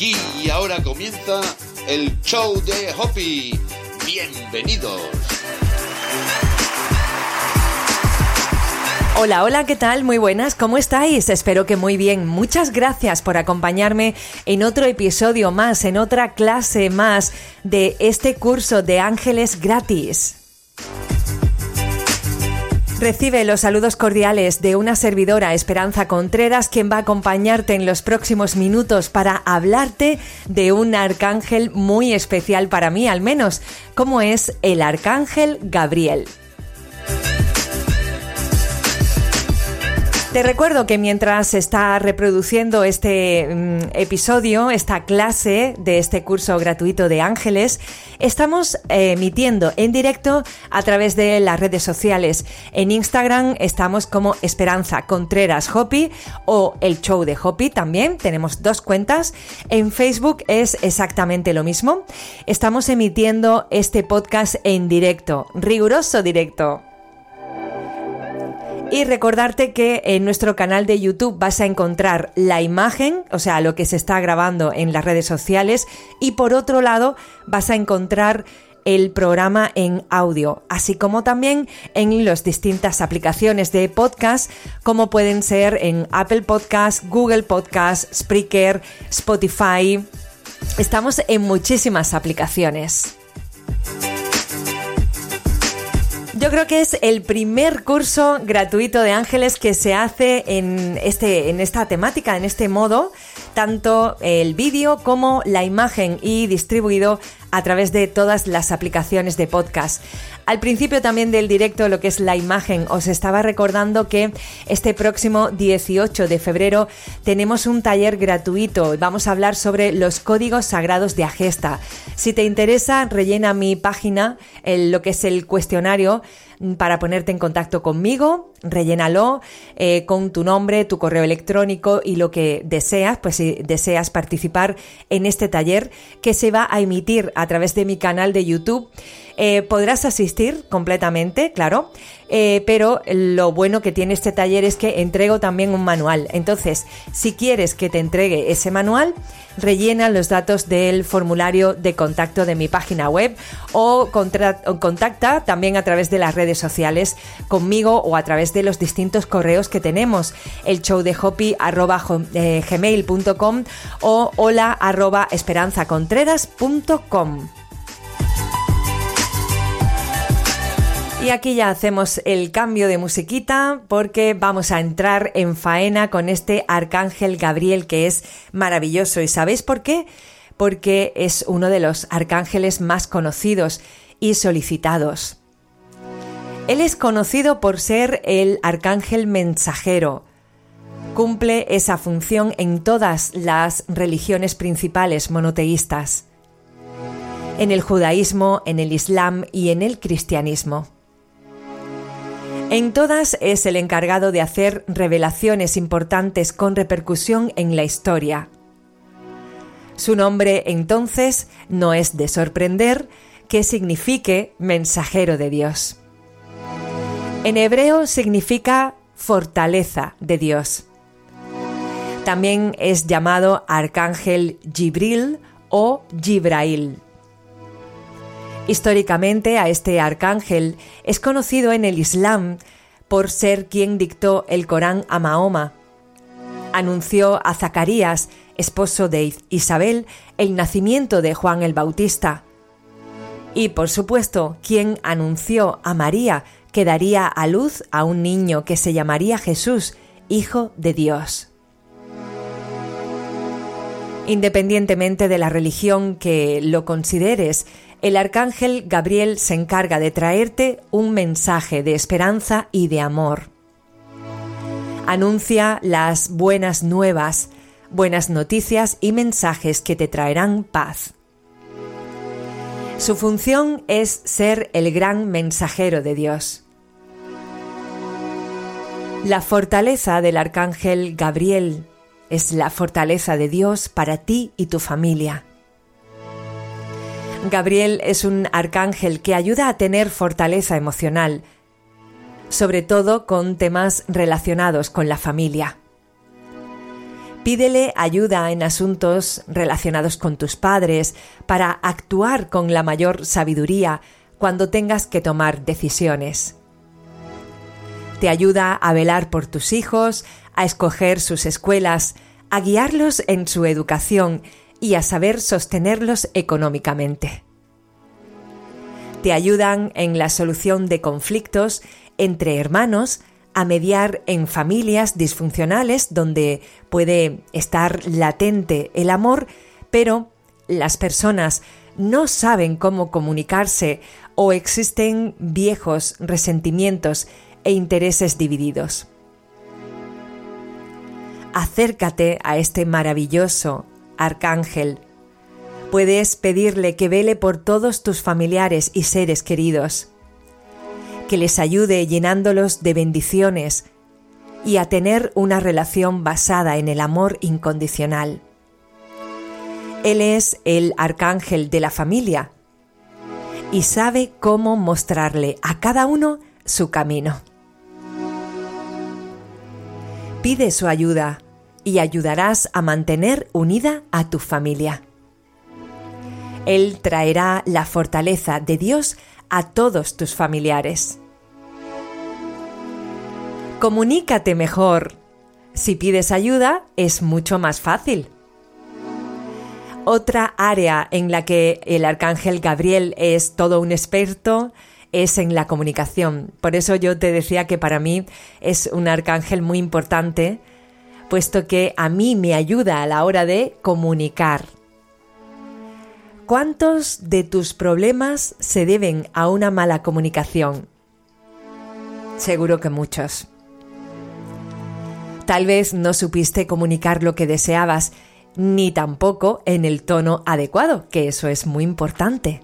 Y ahora comienza el show de Hoppy. Bienvenidos. Hola, hola, ¿qué tal? Muy buenas, ¿cómo estáis? Espero que muy bien. Muchas gracias por acompañarme en otro episodio más, en otra clase más de este curso de ángeles gratis. Recibe los saludos cordiales de una servidora, Esperanza Contreras, quien va a acompañarte en los próximos minutos para hablarte de un arcángel muy especial para mí, al menos, como es el arcángel Gabriel. Te recuerdo que mientras está reproduciendo este mm, episodio, esta clase de este curso gratuito de ángeles, estamos eh, emitiendo en directo a través de las redes sociales. En Instagram estamos como Esperanza Contreras Hopi o el show de Hopi también. Tenemos dos cuentas. En Facebook es exactamente lo mismo. Estamos emitiendo este podcast en directo, riguroso directo. Y recordarte que en nuestro canal de YouTube vas a encontrar la imagen, o sea, lo que se está grabando en las redes sociales, y por otro lado vas a encontrar el programa en audio, así como también en las distintas aplicaciones de podcast, como pueden ser en Apple Podcast, Google Podcast, Spreaker, Spotify. Estamos en muchísimas aplicaciones. Yo creo que es el primer curso gratuito de ángeles que se hace en, este, en esta temática, en este modo, tanto el vídeo como la imagen y distribuido a través de todas las aplicaciones de podcast. Al principio también del directo, lo que es la imagen, os estaba recordando que este próximo 18 de febrero tenemos un taller gratuito. Vamos a hablar sobre los códigos sagrados de Agesta. Si te interesa, rellena mi página, lo que es el cuestionario para ponerte en contacto conmigo, rellénalo eh, con tu nombre, tu correo electrónico y lo que deseas, pues si deseas participar en este taller que se va a emitir a través de mi canal de YouTube. Eh, podrás asistir completamente, claro, eh, pero lo bueno que tiene este taller es que entrego también un manual. Entonces, si quieres que te entregue ese manual, rellena los datos del formulario de contacto de mi página web o, contacta también a través de las redes sociales conmigo o a través de los distintos correos que tenemos, el show de eh, o hola arroba esperanzacontreras.com. Y aquí ya hacemos el cambio de musiquita porque vamos a entrar en faena con este arcángel Gabriel que es maravilloso. ¿Y sabéis por qué? Porque es uno de los arcángeles más conocidos y solicitados. Él es conocido por ser el arcángel mensajero. Cumple esa función en todas las religiones principales monoteístas. En el judaísmo, en el islam y en el cristianismo. En todas es el encargado de hacer revelaciones importantes con repercusión en la historia. Su nombre entonces no es de sorprender que signifique mensajero de Dios. En hebreo significa fortaleza de Dios. También es llamado arcángel Gibril o Gibrail. Históricamente a este arcángel es conocido en el Islam por ser quien dictó el Corán a Mahoma. Anunció a Zacarías, esposo de Isabel, el nacimiento de Juan el Bautista. Y por supuesto, quien anunció a María que daría a luz a un niño que se llamaría Jesús, Hijo de Dios. Independientemente de la religión que lo consideres, el arcángel Gabriel se encarga de traerte un mensaje de esperanza y de amor. Anuncia las buenas nuevas, buenas noticias y mensajes que te traerán paz. Su función es ser el gran mensajero de Dios. La fortaleza del arcángel Gabriel es la fortaleza de Dios para ti y tu familia. Gabriel es un arcángel que ayuda a tener fortaleza emocional, sobre todo con temas relacionados con la familia. Pídele ayuda en asuntos relacionados con tus padres para actuar con la mayor sabiduría cuando tengas que tomar decisiones. Te ayuda a velar por tus hijos, a escoger sus escuelas, a guiarlos en su educación y a saber sostenerlos económicamente. Te ayudan en la solución de conflictos entre hermanos, a mediar en familias disfuncionales donde puede estar latente el amor, pero las personas no saben cómo comunicarse o existen viejos resentimientos e intereses divididos. Acércate a este maravilloso arcángel. Puedes pedirle que vele por todos tus familiares y seres queridos, que les ayude llenándolos de bendiciones y a tener una relación basada en el amor incondicional. Él es el arcángel de la familia y sabe cómo mostrarle a cada uno su camino. Pide su ayuda y ayudarás a mantener unida a tu familia. Él traerá la fortaleza de Dios a todos tus familiares. Comunícate mejor. Si pides ayuda, es mucho más fácil. Otra área en la que el arcángel Gabriel es todo un experto es en la comunicación. Por eso yo te decía que para mí es un arcángel muy importante, puesto que a mí me ayuda a la hora de comunicar. ¿Cuántos de tus problemas se deben a una mala comunicación? Seguro que muchos. Tal vez no supiste comunicar lo que deseabas ni tampoco en el tono adecuado, que eso es muy importante.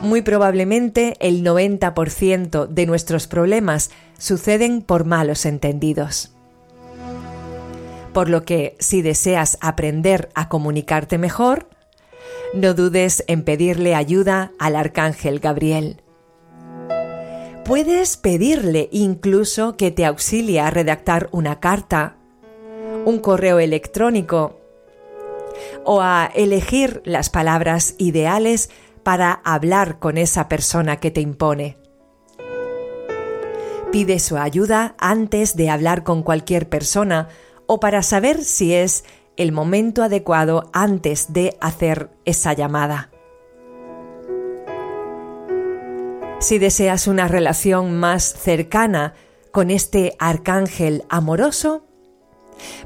Muy probablemente el 90% de nuestros problemas suceden por malos entendidos. Por lo que si deseas aprender a comunicarte mejor, no dudes en pedirle ayuda al arcángel Gabriel. Puedes pedirle incluso que te auxilie a redactar una carta un correo electrónico o a elegir las palabras ideales para hablar con esa persona que te impone. Pide su ayuda antes de hablar con cualquier persona o para saber si es el momento adecuado antes de hacer esa llamada. Si deseas una relación más cercana con este arcángel amoroso,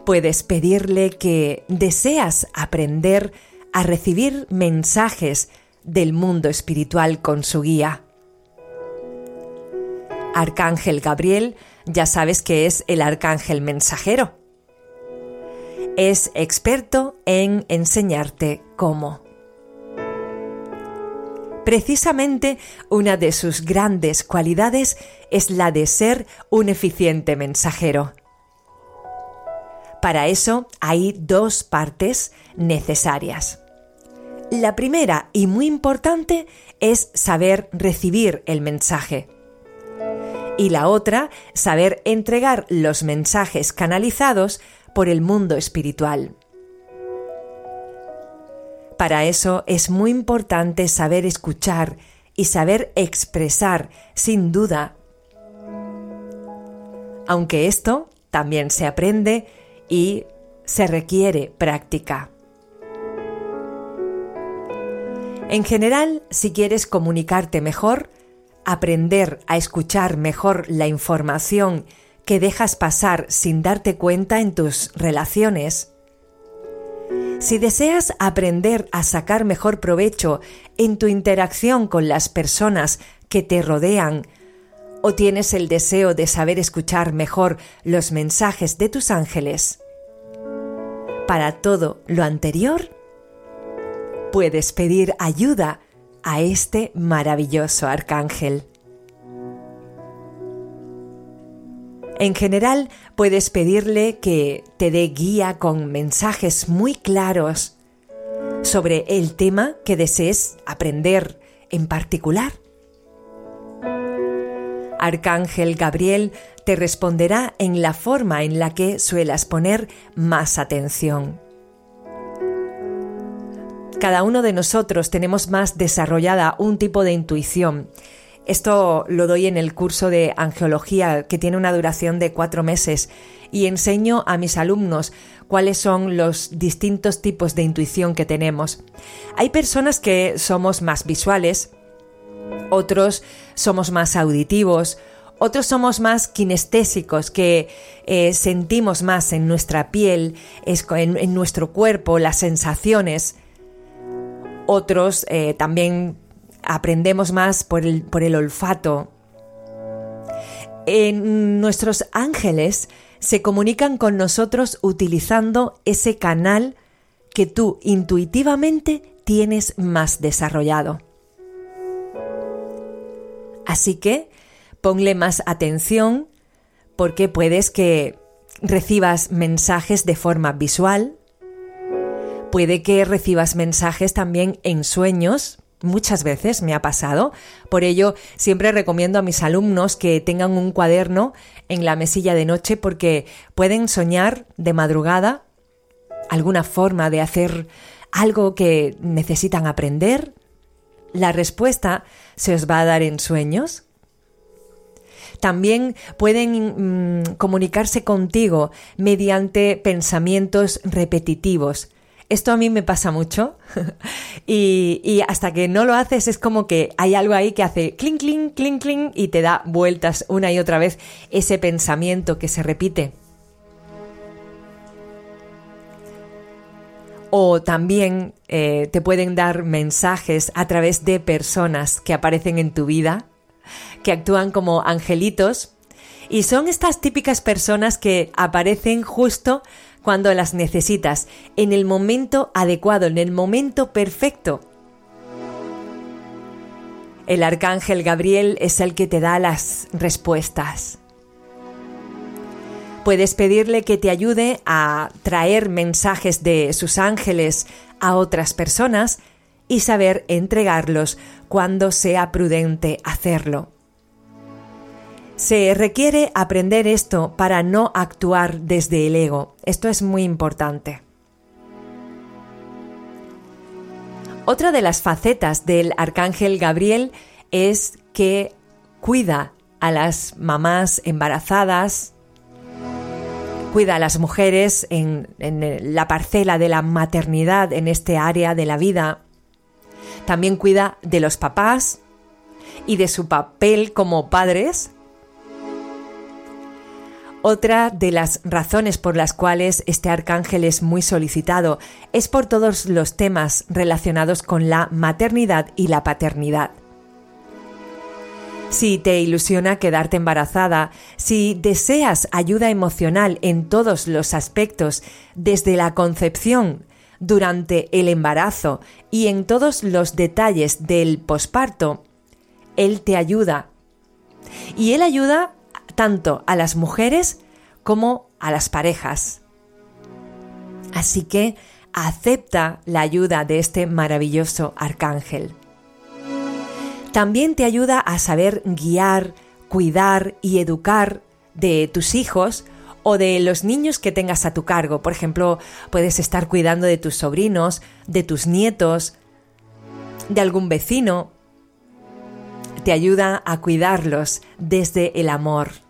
Puedes pedirle que deseas aprender a recibir mensajes del mundo espiritual con su guía. Arcángel Gabriel, ya sabes que es el arcángel mensajero. Es experto en enseñarte cómo. Precisamente una de sus grandes cualidades es la de ser un eficiente mensajero. Para eso hay dos partes necesarias. La primera y muy importante es saber recibir el mensaje. Y la otra, saber entregar los mensajes canalizados por el mundo espiritual. Para eso es muy importante saber escuchar y saber expresar, sin duda. Aunque esto también se aprende y se requiere práctica. En general, si quieres comunicarte mejor, aprender a escuchar mejor la información que dejas pasar sin darte cuenta en tus relaciones, si deseas aprender a sacar mejor provecho en tu interacción con las personas que te rodean, ¿O tienes el deseo de saber escuchar mejor los mensajes de tus ángeles? Para todo lo anterior, puedes pedir ayuda a este maravilloso arcángel. En general, puedes pedirle que te dé guía con mensajes muy claros sobre el tema que desees aprender en particular. Arcángel Gabriel te responderá en la forma en la que suelas poner más atención. Cada uno de nosotros tenemos más desarrollada un tipo de intuición. Esto lo doy en el curso de angeología que tiene una duración de cuatro meses y enseño a mis alumnos cuáles son los distintos tipos de intuición que tenemos. Hay personas que somos más visuales, otros somos más auditivos, otros somos más kinestésicos, que eh, sentimos más en nuestra piel, en, nuestro cuerpo, las sensaciones. Otros eh, también aprendemos más por el, olfato. En nuestros ángeles se comunican con nosotros utilizando ese canal que tú intuitivamente tienes más desarrollado. Así que ponle más atención porque puedes que recibas mensajes de forma visual, puede que recibas mensajes también en sueños, Muchas veces me ha pasado. Por ello, siempre recomiendo a mis alumnos que tengan un cuaderno en la mesilla de noche porque pueden soñar de madrugada alguna forma de hacer algo que necesitan aprender. La respuesta se os va a dar en sueños. También pueden mm, comunicarse contigo mediante pensamientos repetitivos esto a mí me pasa mucho y, hasta que no lo haces es como que hay algo ahí que hace clink, clink, clink, clink y te da vueltas una y otra vez ese pensamiento que se repite. O también eh, te pueden dar mensajes a través de personas que aparecen en tu vida, que actúan como angelitos. Y son estas típicas personas que aparecen justo cuando las necesitas, en el momento adecuado, en el momento perfecto. El arcángel Gabriel es el que te da las respuestas. Puedes pedirle que te ayude a traer mensajes de sus ángeles a otras personas y saber entregarlos cuando sea prudente hacerlo. Se requiere aprender esto para no actuar desde el ego. Esto es muy importante. Otra de las facetas del arcángel Gabriel es que cuida a las mamás embarazadas, cuida a las mujeres en, la parcela de la maternidad, en este área de la vida. También cuida de los papás y de su papel como padres otra de las razones por las cuales este arcángel es muy solicitado es por todos los temas relacionados con la maternidad y la paternidad. Si te ilusiona quedarte embarazada, si deseas ayuda emocional en todos los aspectos, desde la concepción, durante el embarazo y en todos los detalles del posparto, Él te ayuda. Y Él ayuda tanto a las mujeres como a las parejas. Así que acepta la ayuda de este maravilloso arcángel. También te ayuda a saber guiar, cuidar y educar de tus hijos o de los niños que tengas a tu cargo. Por ejemplo, puedes estar cuidando de tus sobrinos, de tus nietos, de algún vecino. Te ayuda a cuidarlos desde el amor.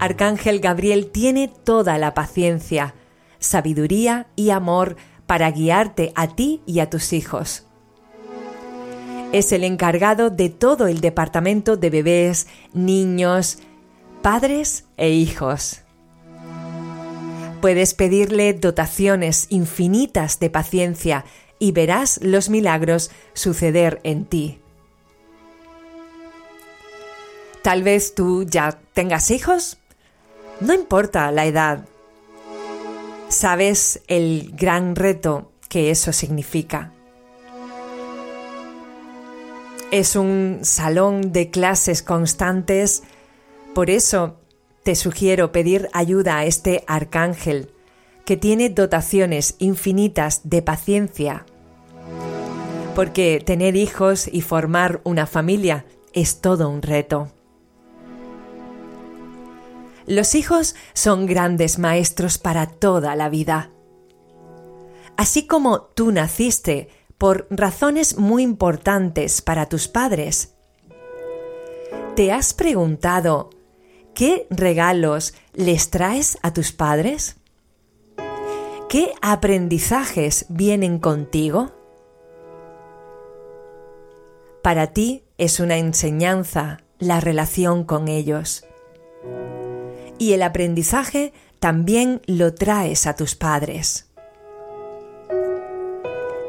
Arcángel Gabriel tiene toda la paciencia, sabiduría y amor para guiarte a ti y a tus hijos. Es el encargado de todo el departamento de bebés, niños, padres e hijos. Puedes pedirle dotaciones infinitas de paciencia y verás los milagros suceder en ti. Tal vez tú ya tengas hijos no importa la edad, sabes el gran reto que eso significa. Es un salón de clases constantes, por eso te sugiero pedir ayuda a este arcángel que tiene dotaciones infinitas de paciencia, porque tener hijos y formar una familia es todo un reto. Los hijos son grandes maestros para toda la vida. Así como tú naciste por razones muy importantes para tus padres, ¿te has preguntado qué regalos les traes a tus padres? ¿Qué aprendizajes vienen contigo? Para ti es una enseñanza la relación con ellos y el aprendizaje también lo traes a tus padres.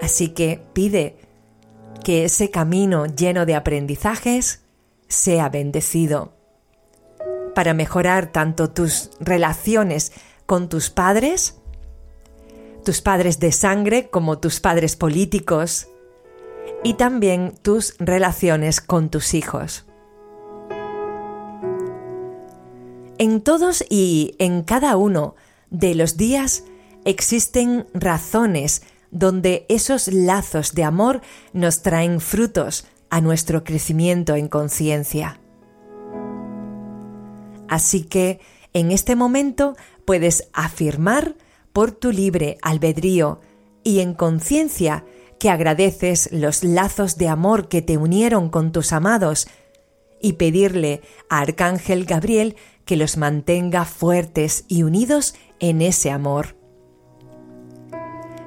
Así que pide que ese camino lleno de aprendizajes sea bendecido para mejorar tanto tus relaciones con tus padres, tus padres de sangre como tus padres políticos y también tus relaciones con tus hijos. En todos y en cada uno de los días existen razones donde esos lazos de amor nos traen frutos a nuestro crecimiento en conciencia. Así que en este momento puedes afirmar por tu libre albedrío y en conciencia que agradeces los lazos de amor que te unieron con tus amados y pedirle a Arcángel Gabriel que los mantenga fuertes y unidos en ese amor.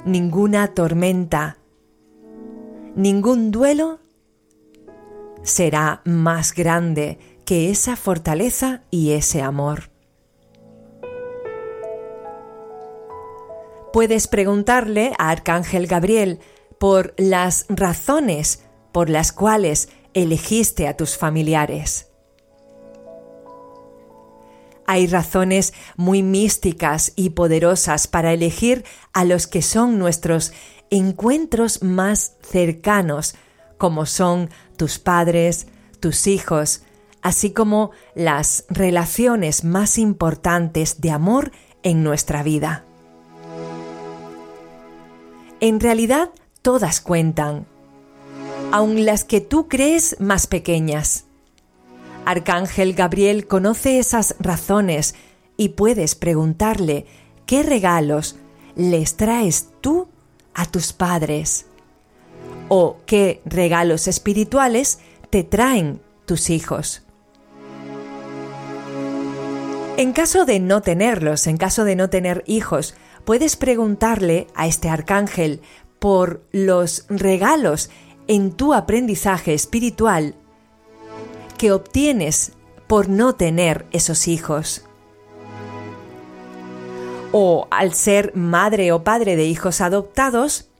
Ninguna tormenta, ningún duelo será más grande que esa fortaleza y ese amor. Puedes preguntarle a Arcángel Gabriel por las razones por las cuales elegiste a tus familiares. Hay razones muy místicas y poderosas para elegir a los que son nuestros encuentros más cercanos, como son tus padres, tus hijos, así como las relaciones más importantes de amor en nuestra vida. En realidad, todas cuentan, aun las que tú crees más pequeñas. Arcángel Gabriel conoce esas razones y puedes preguntarle qué regalos les traes tú a tus padres o qué regalos espirituales te traen tus hijos. En caso de no tenerlos, en caso de no tener hijos, puedes preguntarle a este arcángel por los regalos en tu aprendizaje espiritual que obtienes por no tener esos hijos. O al ser madre o padre de hijos adoptados,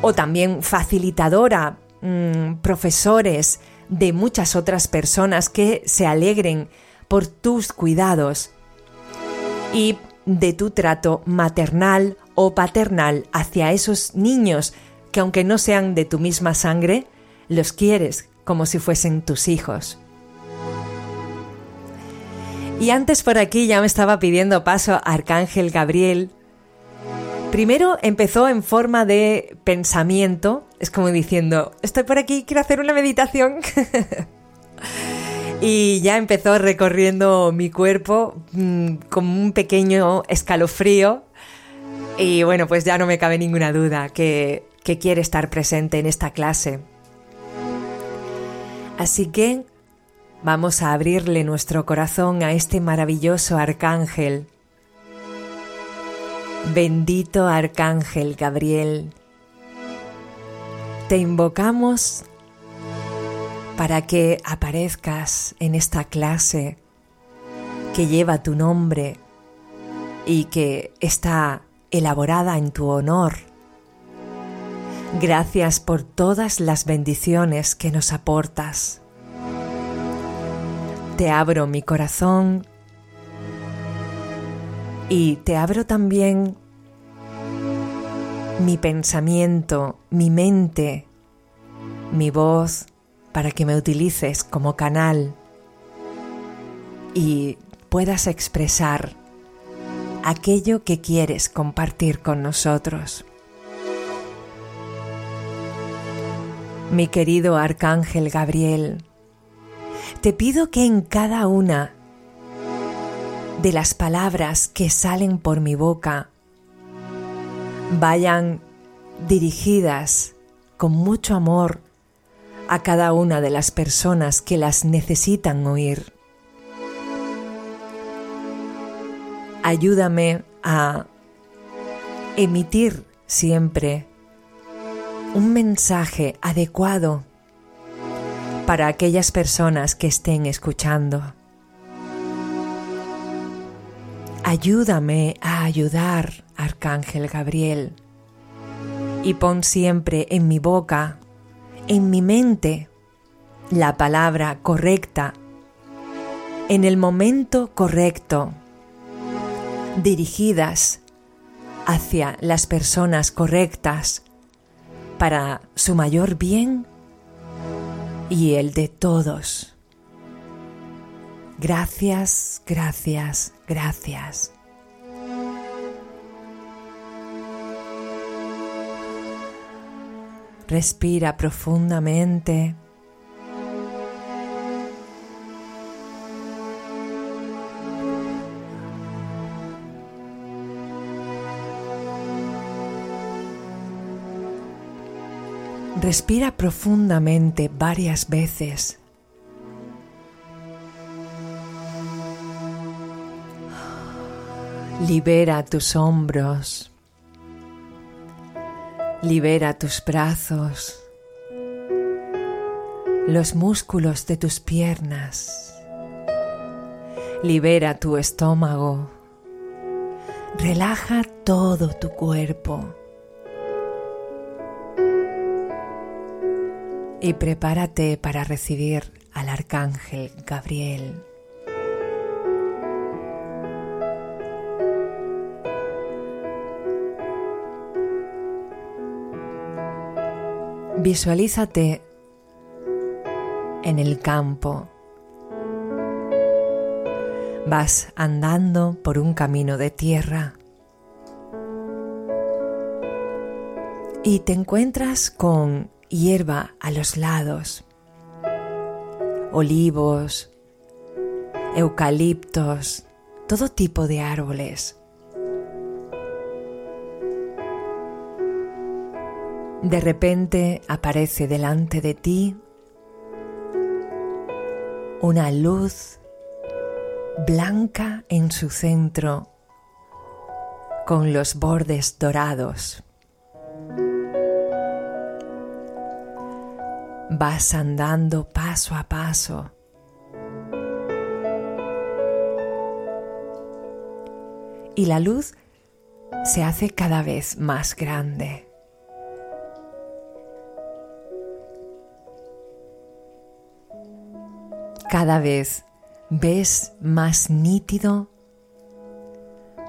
o también facilitadora, mm, profesores de muchas otras personas que se alegren por tus cuidados y de tu trato maternal o paternal hacia esos niños que aunque no sean de tu misma sangre, los quieres como si fuesen tus hijos. Y antes por aquí ya me estaba pidiendo paso Arcángel Gabriel. Primero empezó en forma de pensamiento, es como diciendo, estoy por aquí, quiero hacer una meditación. y ya empezó recorriendo mi cuerpo mm, como un pequeño escalofrío. Y bueno, pues ya no me cabe ninguna duda que quiere estar presente en esta clase. Así que vamos a abrirle nuestro corazón a este maravilloso arcángel. Bendito arcángel Gabriel, te invocamos para que aparezcas en esta clase que lleva tu nombre y que está elaborada en tu honor Gracias por todas las bendiciones que nos aportas. Te abro mi corazón y te abro también mi pensamiento, mi mente, mi voz, para que me utilices como canal y puedas expresar aquello que quieres compartir con nosotros. Mi querido Arcángel Gabriel, te pido que en cada una de las palabras que salen por mi boca vayan dirigidas con mucho amor a cada una de las personas que las necesitan oír. Ayúdame a emitir siempre un mensaje adecuado para aquellas personas que estén escuchando. Ayúdame a ayudar, Arcángel Gabriel, y pon siempre en mi boca, en mi mente, la palabra correcta, en el momento correcto, dirigidas hacia las personas correctas para su mayor bien y el de todos. Gracias, gracias, gracias. Respira profundamente. Respira profundamente varias veces. Libera tus hombros. Libera tus brazos. Los músculos de tus piernas. Libera tu estómago. Relaja todo tu cuerpo. Y prepárate para recibir al arcángel Gabriel. Visualízate en el campo. Vas andando por un camino de tierra y te encuentras con hierba a los lados, olivos, eucaliptos, todo tipo de árboles. De repente aparece delante de ti una luz blanca en su centro con los bordes dorados. Vas andando paso a paso. Y la luz se hace cada vez más grande. Cada vez ves más nítido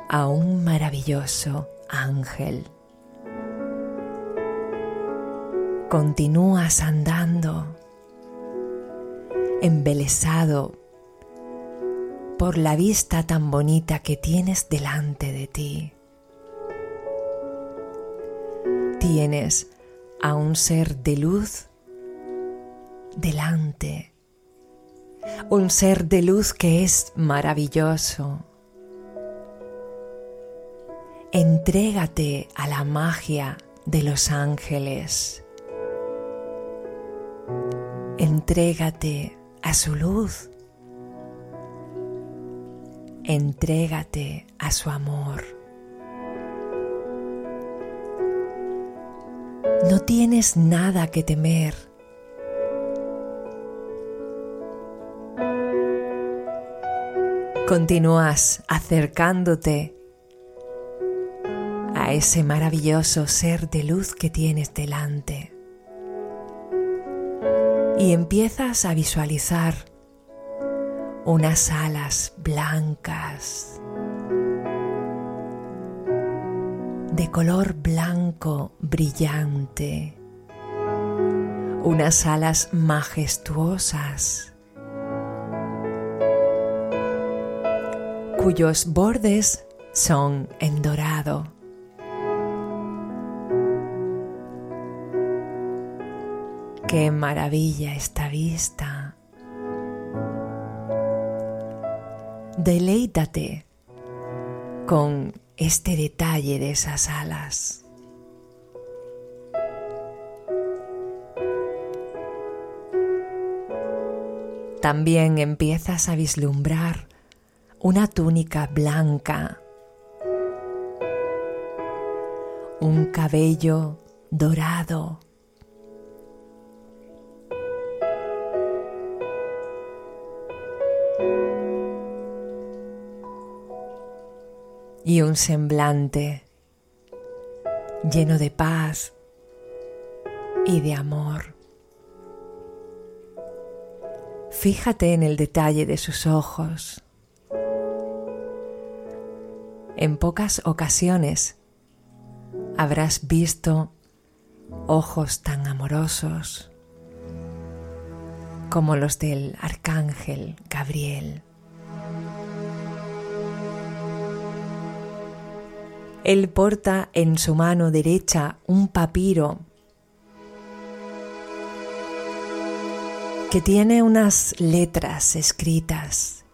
a un maravilloso ángel. Continúas andando, embelesado por la vista tan bonita que tienes delante de ti. Tienes a un ser de luz delante, un ser de luz que es maravilloso. Entrégate a la magia de los ángeles. Entrégate a su luz. Entrégate a su amor. No tienes nada que temer. Continúas acercándote a ese maravilloso ser de luz que tienes delante y empiezas a visualizar unas alas blancas de color blanco brillante, unas alas majestuosas cuyos bordes son en dorado. Qué maravilla esta vista. Deleítate con este detalle de esas alas. También empiezas a vislumbrar una túnica blanca, un cabello dorado, y un semblante lleno de paz y de amor. Fíjate en el detalle de sus ojos. En pocas ocasiones habrás visto ojos tan amorosos como los del arcángel Gabriel. Él porta en su mano derecha un papiro que tiene unas letras escritas.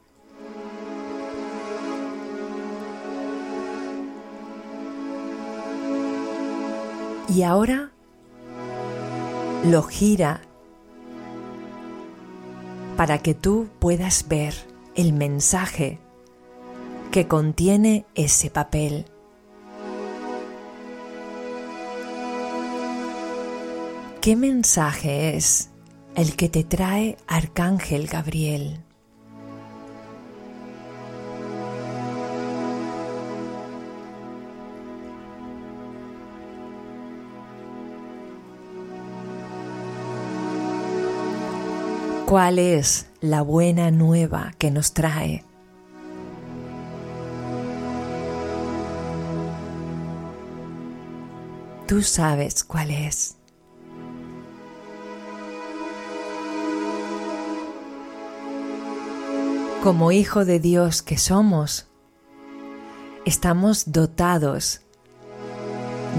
Y ahora lo gira para que tú puedas ver el mensaje que contiene ese papel. ¿Qué mensaje es el que te trae Arcángel Gabriel? ¿Cuál es la buena nueva que nos trae? Tú sabes cuál es. Como hijo de Dios que somos, estamos dotados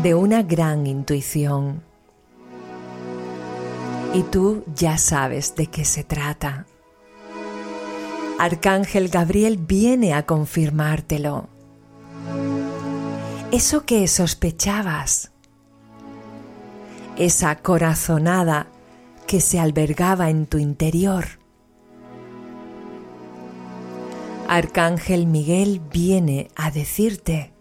de una gran intuición. Y tú ya sabes de qué se trata. Arcángel Gabriel viene a confirmártelo. Eso que sospechabas, esa corazonada que se albergaba en tu interior, Arcángel Miguel viene a decirte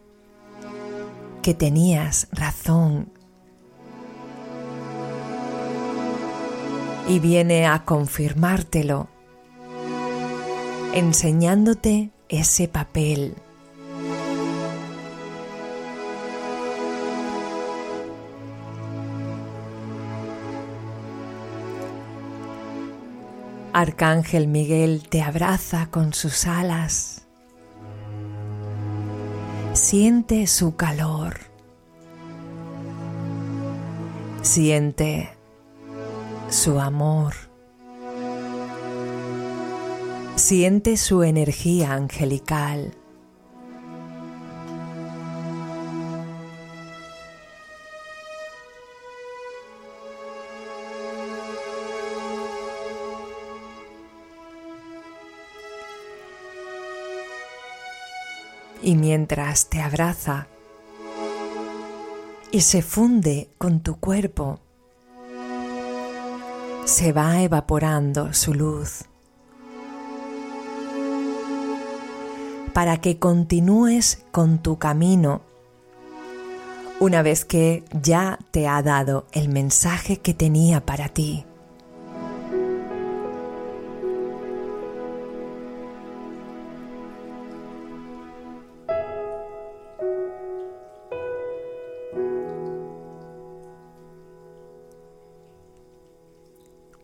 que tenías razón y viene a confirmártelo, enseñándote ese papel. Arcángel Miguel te abraza con sus alas. Siente su calor. Siente su amor. Siente su energía angelical. Y mientras te abraza y se funde con tu cuerpo, se va evaporando su luz para que continúes con tu camino una vez que ya te ha dado el mensaje que tenía para ti.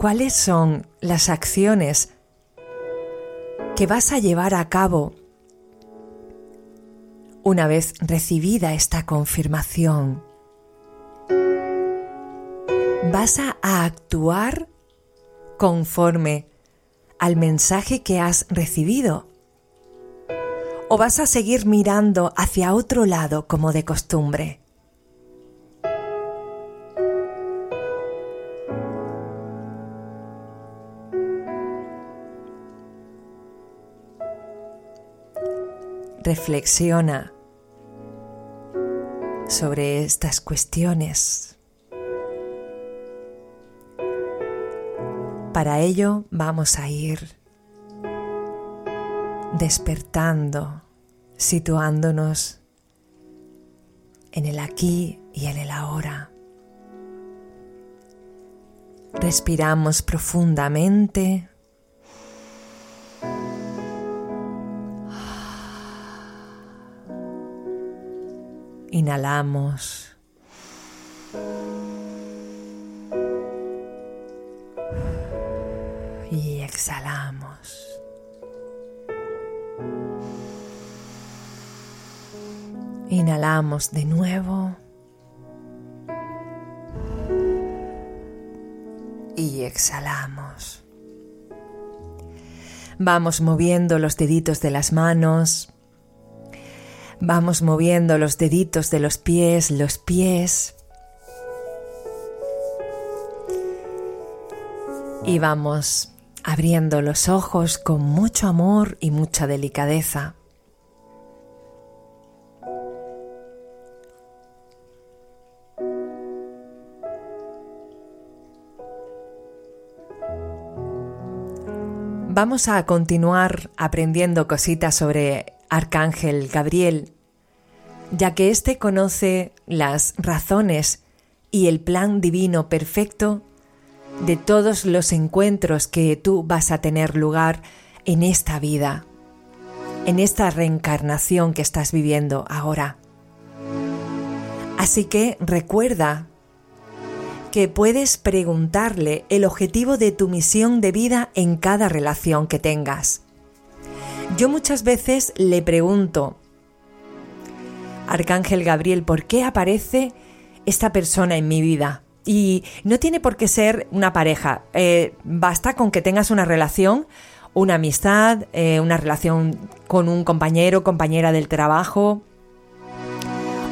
Cuáles son las acciones que vas a llevar a cabo una vez recibida esta confirmación. ¿Vas a actuar conforme al mensaje que has recibido? ¿O vas a seguir mirando hacia otro lado como de costumbre? Reflexiona sobre estas cuestiones. Para ello vamos a ir despertando, situándonos en el aquí y en el ahora. Respiramos profundamente. Inhalamos. Y exhalamos. Inhalamos de nuevo. Y exhalamos. Vamos moviendo los deditos de las manos. Vamos moviendo los deditos de los pies, los pies. Y vamos abriendo los ojos con mucho amor y mucha delicadeza. Vamos a continuar aprendiendo cositas sobre Arcángel Gabriel, ya que éste conoce las razones y el plan divino perfecto de todos los encuentros que tú vas a tener lugar en esta vida, en esta reencarnación que estás viviendo ahora. Así que recuerda que puedes preguntarle el objetivo de tu misión de vida en cada relación que tengas. Yo muchas veces le pregunto, Arcángel Gabriel, ¿por qué aparece esta persona en mi vida? Y no tiene por qué ser una pareja, eh, basta con que tengas una relación, una amistad, eh, una relación con un compañero, compañera del trabajo,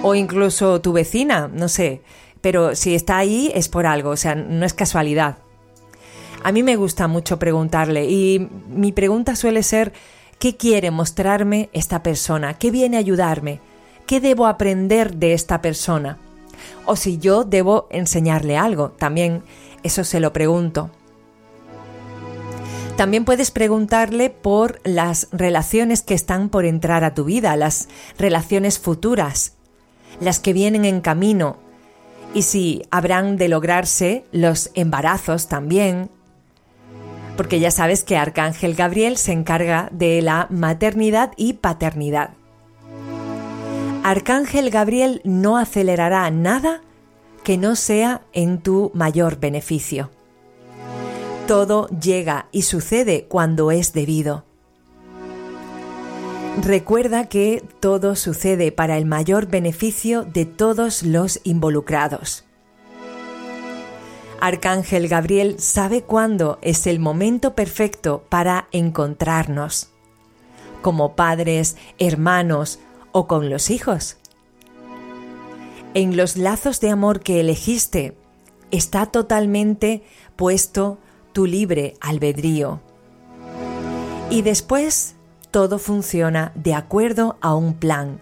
o incluso tu vecina, no sé, pero si está ahí es por algo, o sea, no es casualidad. A mí me gusta mucho preguntarle y mi pregunta suele ser, ¿qué quiere mostrarme esta persona? ¿Qué viene a ayudarme? ¿Qué debo aprender de esta persona? O si yo debo enseñarle algo, también eso se lo pregunto. También puedes preguntarle por las relaciones que están por entrar a tu vida, las relaciones futuras, las que vienen en camino, y si habrán de lograrse los embarazos también, porque ya sabes que Arcángel Gabriel se encarga de la maternidad y paternidad. Arcángel Gabriel no acelerará nada que no sea en tu mayor beneficio. Todo llega y sucede cuando es debido. Recuerda que todo sucede para el mayor beneficio de todos los involucrados. Arcángel Gabriel sabe cuándo es el momento perfecto para encontrarnos, como padres, hermanos o con los hijos. En los lazos de amor que elegiste está totalmente puesto tu libre albedrío. Y después todo funciona de acuerdo a un plan.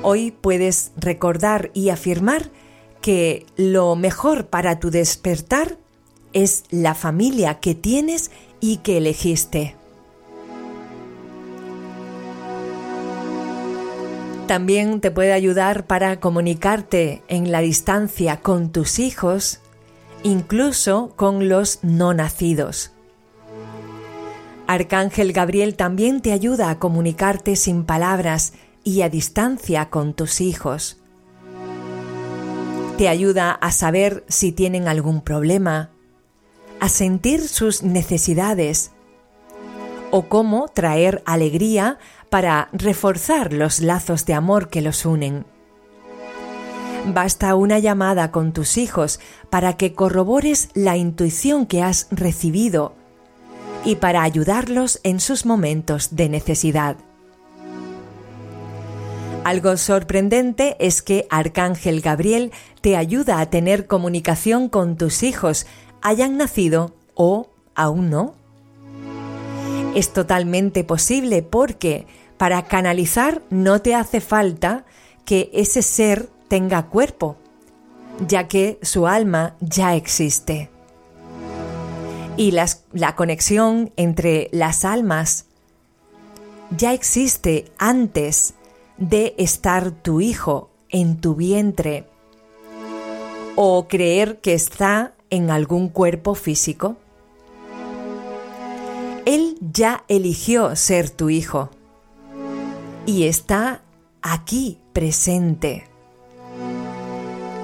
Hoy puedes recordar y afirmar que lo mejor para tu despertar es la familia que tienes y que elegiste. También te puede ayudar para comunicarte en la distancia con tus hijos, incluso con los no nacidos. Arcángel Gabriel también te ayuda a comunicarte sin palabras y a distancia con tus hijos. Te ayuda a saber si tienen algún problema, a sentir sus necesidades o cómo traer alegría para reforzar los lazos de amor que los unen. Basta una llamada con tus hijos para que corrobores la intuición que has recibido y para ayudarlos en sus momentos de necesidad. Algo sorprendente es que Arcángel Gabriel te ayuda a tener comunicación con tus hijos, hayan nacido o aún no. Es totalmente posible porque Para canalizar no te hace falta que ese ser tenga cuerpo, ya que su alma ya existe. Y la conexión entre las almas ya existe antes de estar tu hijo en tu vientre o creer que está en algún cuerpo físico. Él ya eligió ser tu hijo y está aquí presente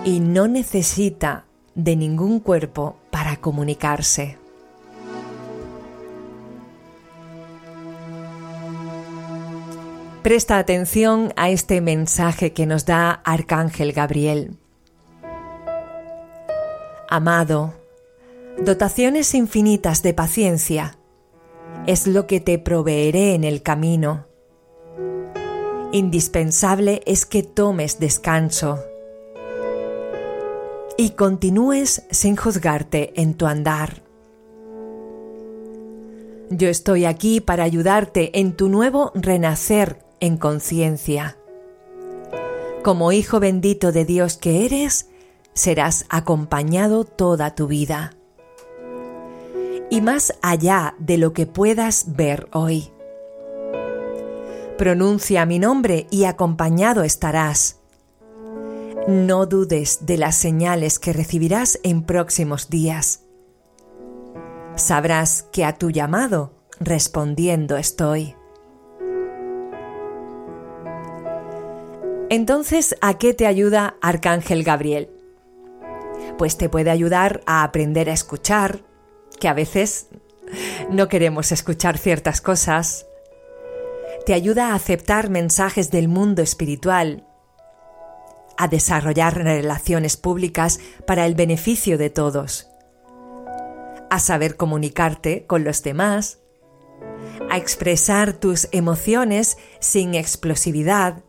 y no necesita de ningún cuerpo para comunicarse. Presta atención a este mensaje que nos da Arcángel Gabriel. Amado, dotaciones infinitas de paciencia es lo que te proveeré en el camino. Indispensable es que tomes descanso y continúes sin juzgarte en tu andar. Yo estoy aquí para ayudarte en tu nuevo renacer en conciencia. Como hijo bendito de Dios que eres, serás acompañado toda tu vida. Y más allá de lo que puedas ver hoy. Pronuncia mi nombre y acompañado estarás no dudes de las señales que recibirás en próximos días. Sabrás que a tu llamado respondiendo estoy. Entonces, ¿a qué te ayuda Arcángel Gabriel? Pues te puede ayudar a aprender a escuchar, que a veces no queremos escuchar ciertas cosas. Te ayuda a aceptar mensajes del mundo espiritual a desarrollar relaciones públicas para el beneficio de todos, a saber comunicarte con los demás, a expresar tus emociones sin explosividad.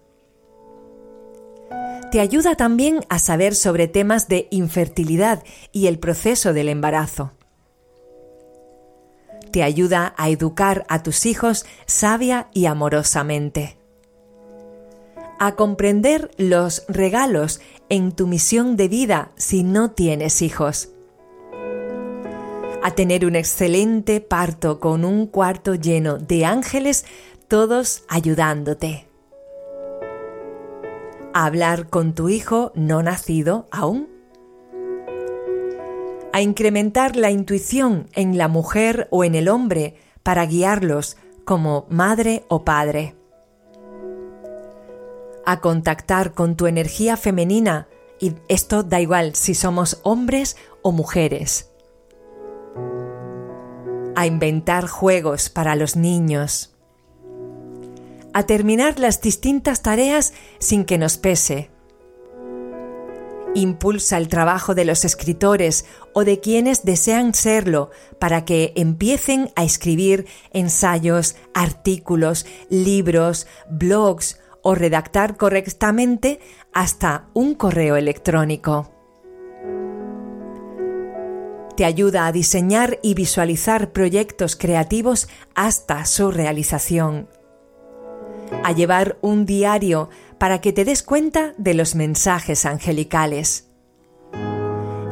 Te ayuda también a saber sobre temas de infertilidad y el proceso del embarazo. Te ayuda a educar a tus hijos sabia y amorosamente a comprender los regalos en tu misión de vida si no tienes hijos. A tener un excelente parto con un cuarto lleno de ángeles, todos ayudándote. A hablar con tu hijo no nacido aún. A incrementar la intuición en la mujer o en el hombre para guiarlos como madre o padre a contactar con tu energía femenina y esto da igual si somos hombres o mujeres. A inventar juegos para los niños. A terminar las distintas tareas sin que nos pese. Impulsa el trabajo de los escritores o de quienes desean serlo para que empiecen a escribir ensayos, artículos, libros, blogs o redactar correctamente hasta un correo electrónico. Te ayuda a diseñar y visualizar proyectos creativos hasta su realización. A llevar un diario para que te des cuenta de los mensajes angelicales.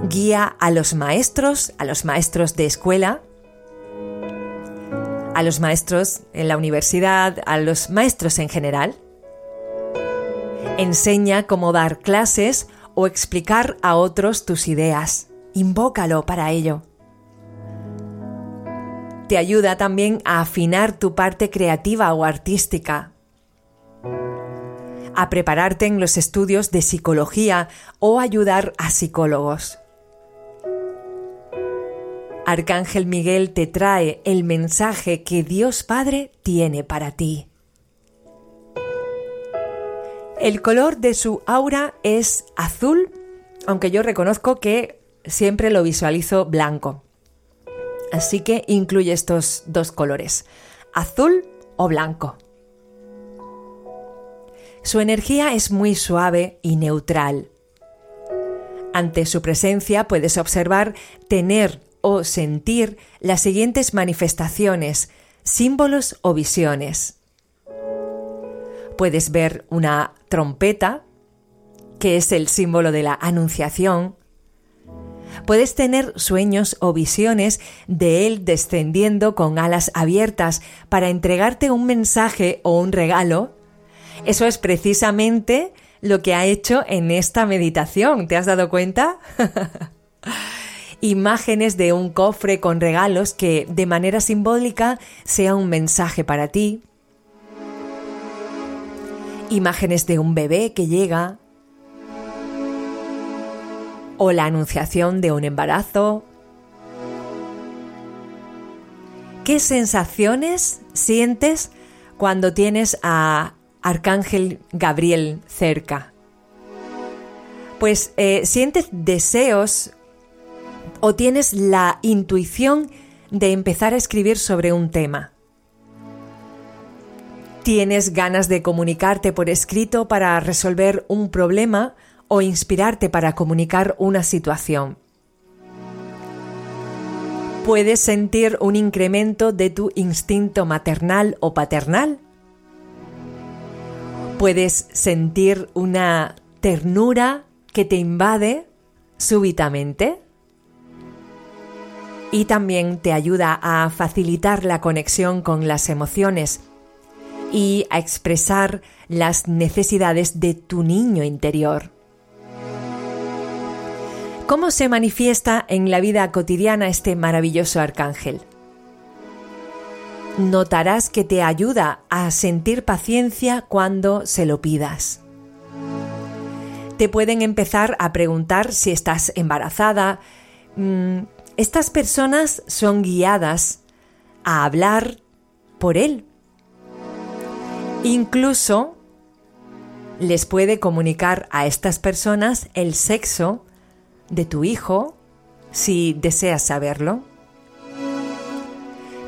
Guía a los maestros, a los maestros de escuela, a los maestros en la universidad, a los maestros en general Enseña cómo dar clases o explicar a otros tus ideas. Invócalo para ello. Te ayuda también a afinar tu parte creativa o artística, a prepararte en los estudios de psicología o ayudar a psicólogos. Arcángel Miguel te trae el mensaje que Dios Padre tiene para ti. El color de su aura es azul, aunque yo reconozco que siempre lo visualizo blanco. Así que incluye estos dos colores, azul o blanco. Su energía es muy suave y neutral. Ante su presencia puedes observar, tener o sentir las siguientes manifestaciones, símbolos o visiones. Puedes ver una trompeta, que es el símbolo de la anunciación. Puedes tener sueños o visiones de Él descendiendo con alas abiertas para entregarte un mensaje o un regalo. Eso es precisamente lo que ha hecho en esta meditación. ¿Te has dado cuenta? Imágenes de un cofre con regalos que de manera simbólica sea un mensaje para ti. Imágenes de un bebé que llega. O la anunciación de un embarazo. ¿Qué sensaciones sientes cuando tienes a Arcángel Gabriel cerca? Pues eh, sientes deseos o tienes la intuición de empezar a escribir sobre un tema. ¿Tienes ganas de comunicarte por escrito para resolver un problema o inspirarte para comunicar una situación? ¿Puedes sentir un incremento de tu instinto maternal o paternal? Puedes sentir una ternura que te invade súbitamente y también te ayuda a facilitar la conexión con las emociones y a expresar las necesidades de tu niño interior. ¿Cómo se manifiesta en la vida cotidiana este maravilloso arcángel? Notarás que te ayuda a sentir paciencia cuando se lo pidas. Te pueden empezar a preguntar si estás embarazada. Mm, estas personas son guiadas a hablar por él. Incluso les puede comunicar a estas personas el sexo de tu hijo si deseas saberlo.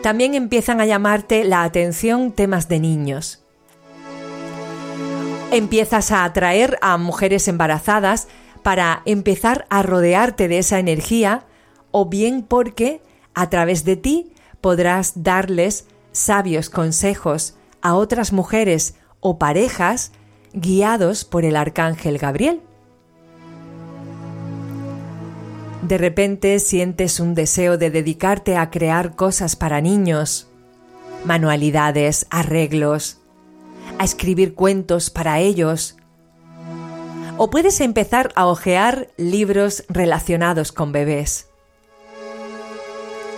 También empiezan a llamarte la atención temas de niños. Empiezas a atraer a mujeres embarazadas para empezar a rodearte de esa energía o bien porque a través de ti podrás darles sabios consejos a otras mujeres o parejas guiados por el arcángel Gabriel. De repente sientes un deseo de dedicarte a crear cosas para niños, manualidades, arreglos, a escribir cuentos para ellos. O puedes empezar a hojear libros relacionados con bebés.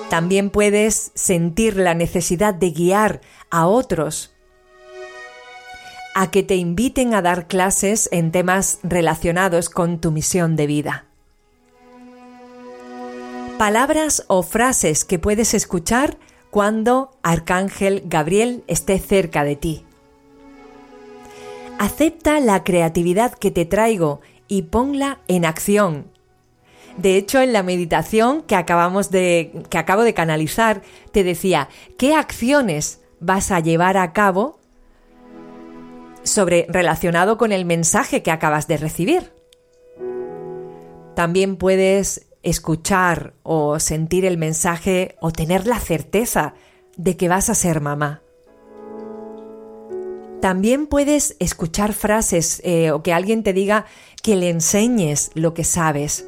También puedes sentir la necesidad de guiar a otros a que te inviten a dar clases en temas relacionados con tu misión de vida palabras o frases que puedes escuchar cuando Arcángel Gabriel esté cerca de ti. Acepta la creatividad que te traigo y ponla en acción. De hecho, en la meditación que acabamos de que acabo de canalizar, te decía, ¿qué acciones vas a llevar a cabo sobre relacionado con el mensaje que acabas de recibir? También puedes escuchar o sentir el mensaje o tener la certeza de que vas a ser mamá. También puedes escuchar frases eh, o que alguien te diga que le enseñes lo que sabes.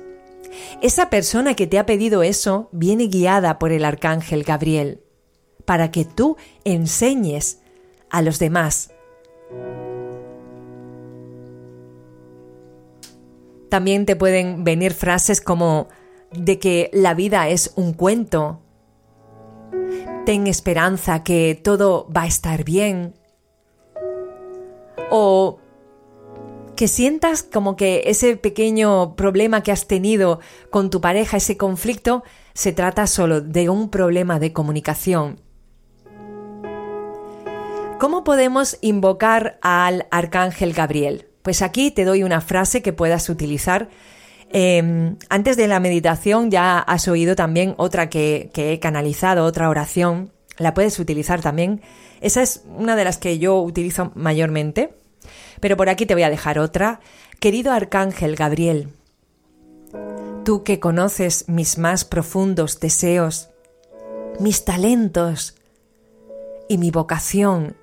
Esa persona que te ha pedido eso viene guiada por el arcángel Gabriel para que tú enseñes a los demás. También te pueden venir frases como de que la vida es un cuento. Ten esperanza que todo va a estar bien. O que sientas como que ese pequeño problema que has tenido con tu pareja, ese conflicto, se trata solo de un problema de comunicación. ¿Cómo podemos invocar al arcángel Gabriel? Pues aquí te doy una frase que puedas utilizar Em, antes de la meditación ya has oído también otra que, que he canalizado, otra oración. La puedes utilizar también. Esa es una de las que yo utilizo mayormente. Pero por aquí te voy a dejar otra. Querido Arcángel Gabriel, tú que conoces mis más profundos deseos, mis talentos y mi vocación,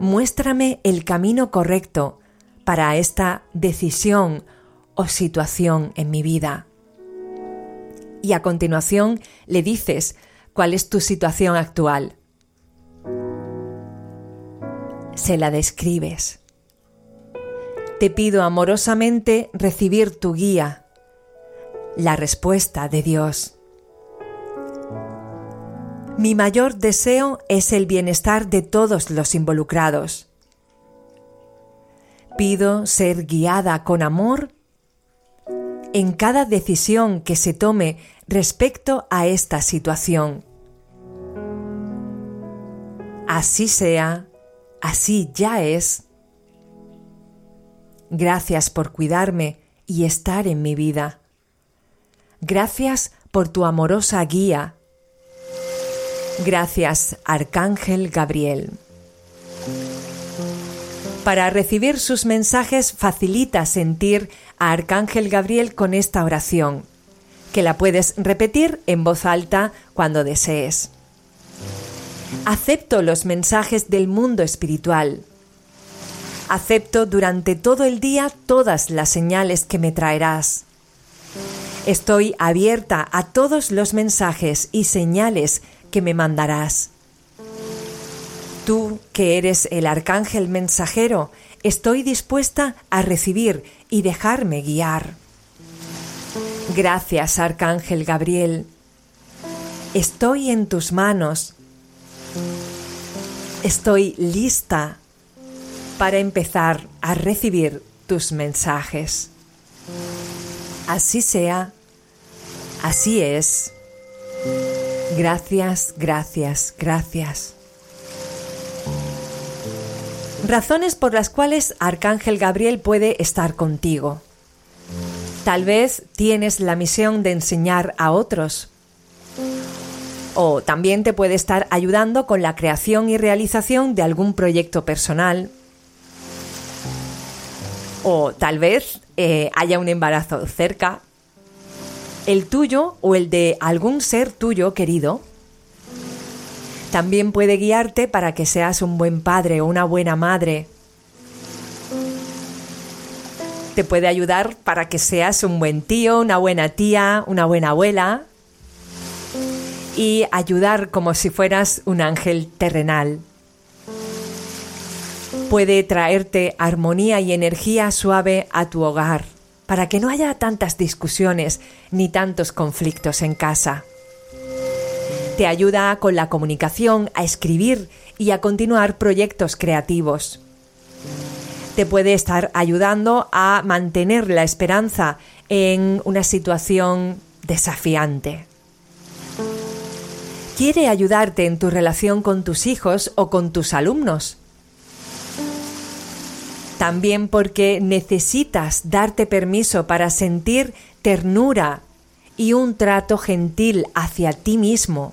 muéstrame el camino correcto para esta decisión o situación en mi vida. Y a continuación le dices cuál es tu situación actual. Se la describes. Te pido amorosamente recibir tu guía, la respuesta de Dios. Mi mayor deseo es el bienestar de todos los involucrados. Pido ser guiada con amor en cada decisión que se tome respecto a esta situación. Así sea, así ya es. Gracias por cuidarme y estar en mi vida. Gracias por tu amorosa guía. Gracias, Arcángel Gabriel. Para recibir sus mensajes facilita sentir a Arcángel Gabriel con esta oración, que la puedes repetir en voz alta cuando desees. Acepto los mensajes del mundo espiritual. Acepto durante todo el día todas las señales que me traerás. Estoy abierta a todos los mensajes y señales que me mandarás. Tú, que eres el arcángel mensajero, estoy dispuesta a recibir y dejarme guiar. Gracias, arcángel Gabriel. Estoy en tus manos. Estoy lista para empezar a recibir tus mensajes. Así sea, así es. Gracias, gracias, gracias. Razones por las cuales Arcángel Gabriel puede estar contigo. Tal vez tienes la misión de enseñar a otros. O también te puede estar ayudando con la creación y realización de algún proyecto personal. O tal vez eh, haya un embarazo cerca. El tuyo o el de algún ser tuyo querido también puede guiarte para que seas un buen padre o una buena madre. Te puede ayudar para que seas un buen tío, una buena tía, una buena abuela. Y ayudar como si fueras un ángel terrenal. Puede traerte armonía y energía suave a tu hogar, para que no haya tantas discusiones ni tantos conflictos en casa te ayuda con la comunicación, a escribir y a continuar proyectos creativos. Te puede estar ayudando a mantener la esperanza en una situación desafiante. Quiere ayudarte en tu relación con tus hijos o con tus alumnos. También porque necesitas darte permiso para sentir ternura y un trato gentil hacia ti mismo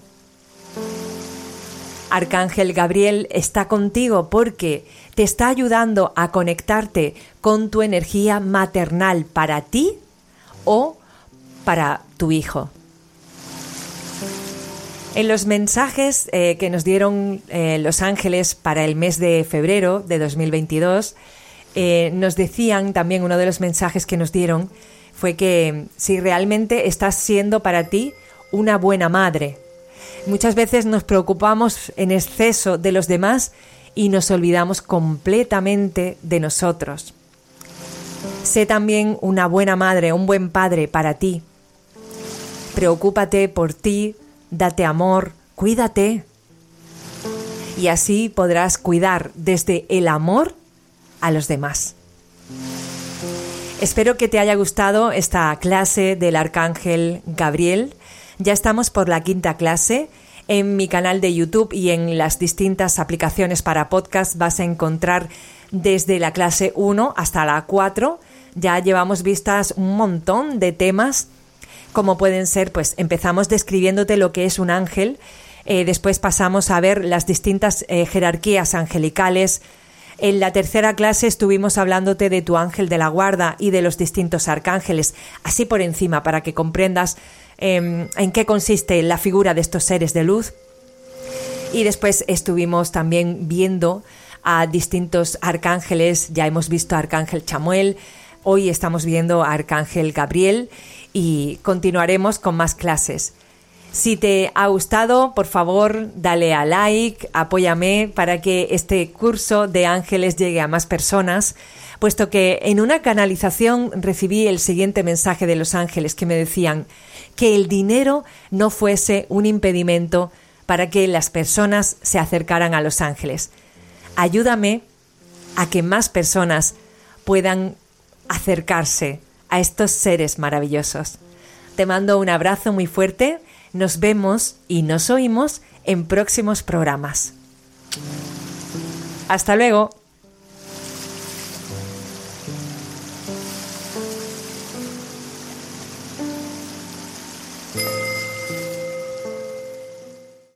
Arcángel Gabriel está contigo porque te está ayudando a conectarte con tu energía maternal para ti o para tu hijo. En los mensajes eh, que nos dieron eh, los ángeles para el mes de febrero de 2022, eh, nos decían también uno de los mensajes que nos dieron fue que si realmente estás siendo para ti una buena madre, Muchas veces nos preocupamos en exceso de los demás y nos olvidamos completamente de nosotros. Sé también una buena madre, un buen padre para ti. Preocúpate por ti, date amor, cuídate. Y así podrás cuidar desde el amor a los demás. Espero que te haya gustado esta clase del Arcángel Gabriel. Ya estamos por la quinta clase. En mi canal de YouTube y en las distintas aplicaciones para podcast vas a encontrar desde la clase 1 hasta la 4. Ya llevamos vistas un montón de temas, como pueden ser, pues empezamos describiéndote lo que es un ángel, eh, después pasamos a ver las distintas eh, jerarquías angelicales, en la tercera clase estuvimos hablándote de tu ángel de la guarda y de los distintos arcángeles, así por encima, para que comprendas em, en qué consiste la figura de estos seres de luz. Y después estuvimos también viendo a distintos arcángeles. Ya hemos visto a Arcángel Chamuel, hoy estamos viendo a Arcángel Gabriel y continuaremos con más clases. Si te ha gustado, por favor, dale a like, apóyame para que este curso de ángeles llegue a más personas, puesto que en una canalización recibí el siguiente mensaje de los ángeles que me decían que el dinero no fuese un impedimento para que las personas se acercaran a los ángeles. Ayúdame a que más personas puedan acercarse a estos seres maravillosos. Te mando un abrazo muy fuerte nos vemos y nos oímos en próximos programas. Hasta luego.